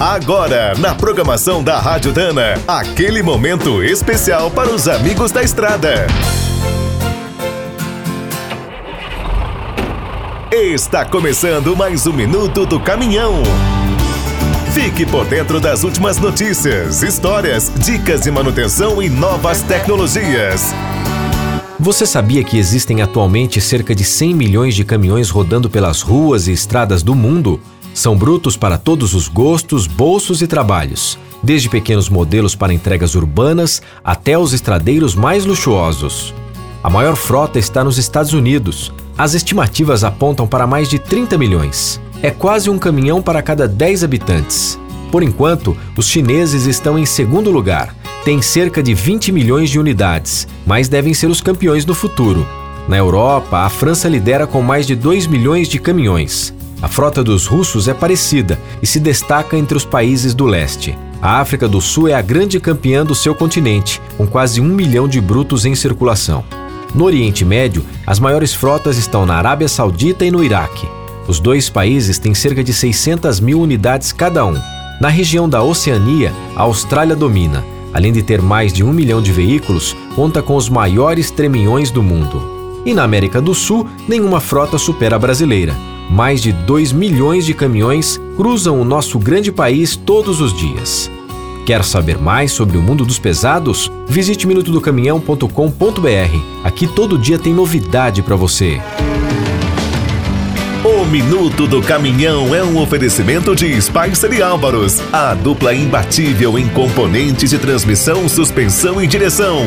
Agora, na programação da Rádio Dana, aquele momento especial para os amigos da estrada. Está começando mais um minuto do caminhão. Fique por dentro das últimas notícias, histórias, dicas de manutenção e novas tecnologias. Você sabia que existem atualmente cerca de 100 milhões de caminhões rodando pelas ruas e estradas do mundo? São brutos para todos os gostos, bolsos e trabalhos, desde pequenos modelos para entregas urbanas até os estradeiros mais luxuosos. A maior frota está nos Estados Unidos. As estimativas apontam para mais de 30 milhões. É quase um caminhão para cada 10 habitantes. Por enquanto, os chineses estão em segundo lugar. Têm cerca de 20 milhões de unidades, mas devem ser os campeões no futuro. Na Europa, a França lidera com mais de 2 milhões de caminhões. A frota dos russos é parecida e se destaca entre os países do leste. A África do Sul é a grande campeã do seu continente, com quase um milhão de brutos em circulação. No Oriente Médio, as maiores frotas estão na Arábia Saudita e no Iraque. Os dois países têm cerca de 600 mil unidades cada um. Na região da Oceania, a Austrália domina. Além de ter mais de um milhão de veículos, conta com os maiores treminhões do mundo. E na América do Sul, nenhuma frota supera a brasileira. Mais de 2 milhões de caminhões cruzam o nosso grande país todos os dias. Quer saber mais sobre o mundo dos pesados? Visite minutodocaminhão.com.br. Aqui todo dia tem novidade para você. O Minuto do Caminhão é um oferecimento de Spicer e Álvaros, a dupla imbatível em componentes de transmissão, suspensão e direção.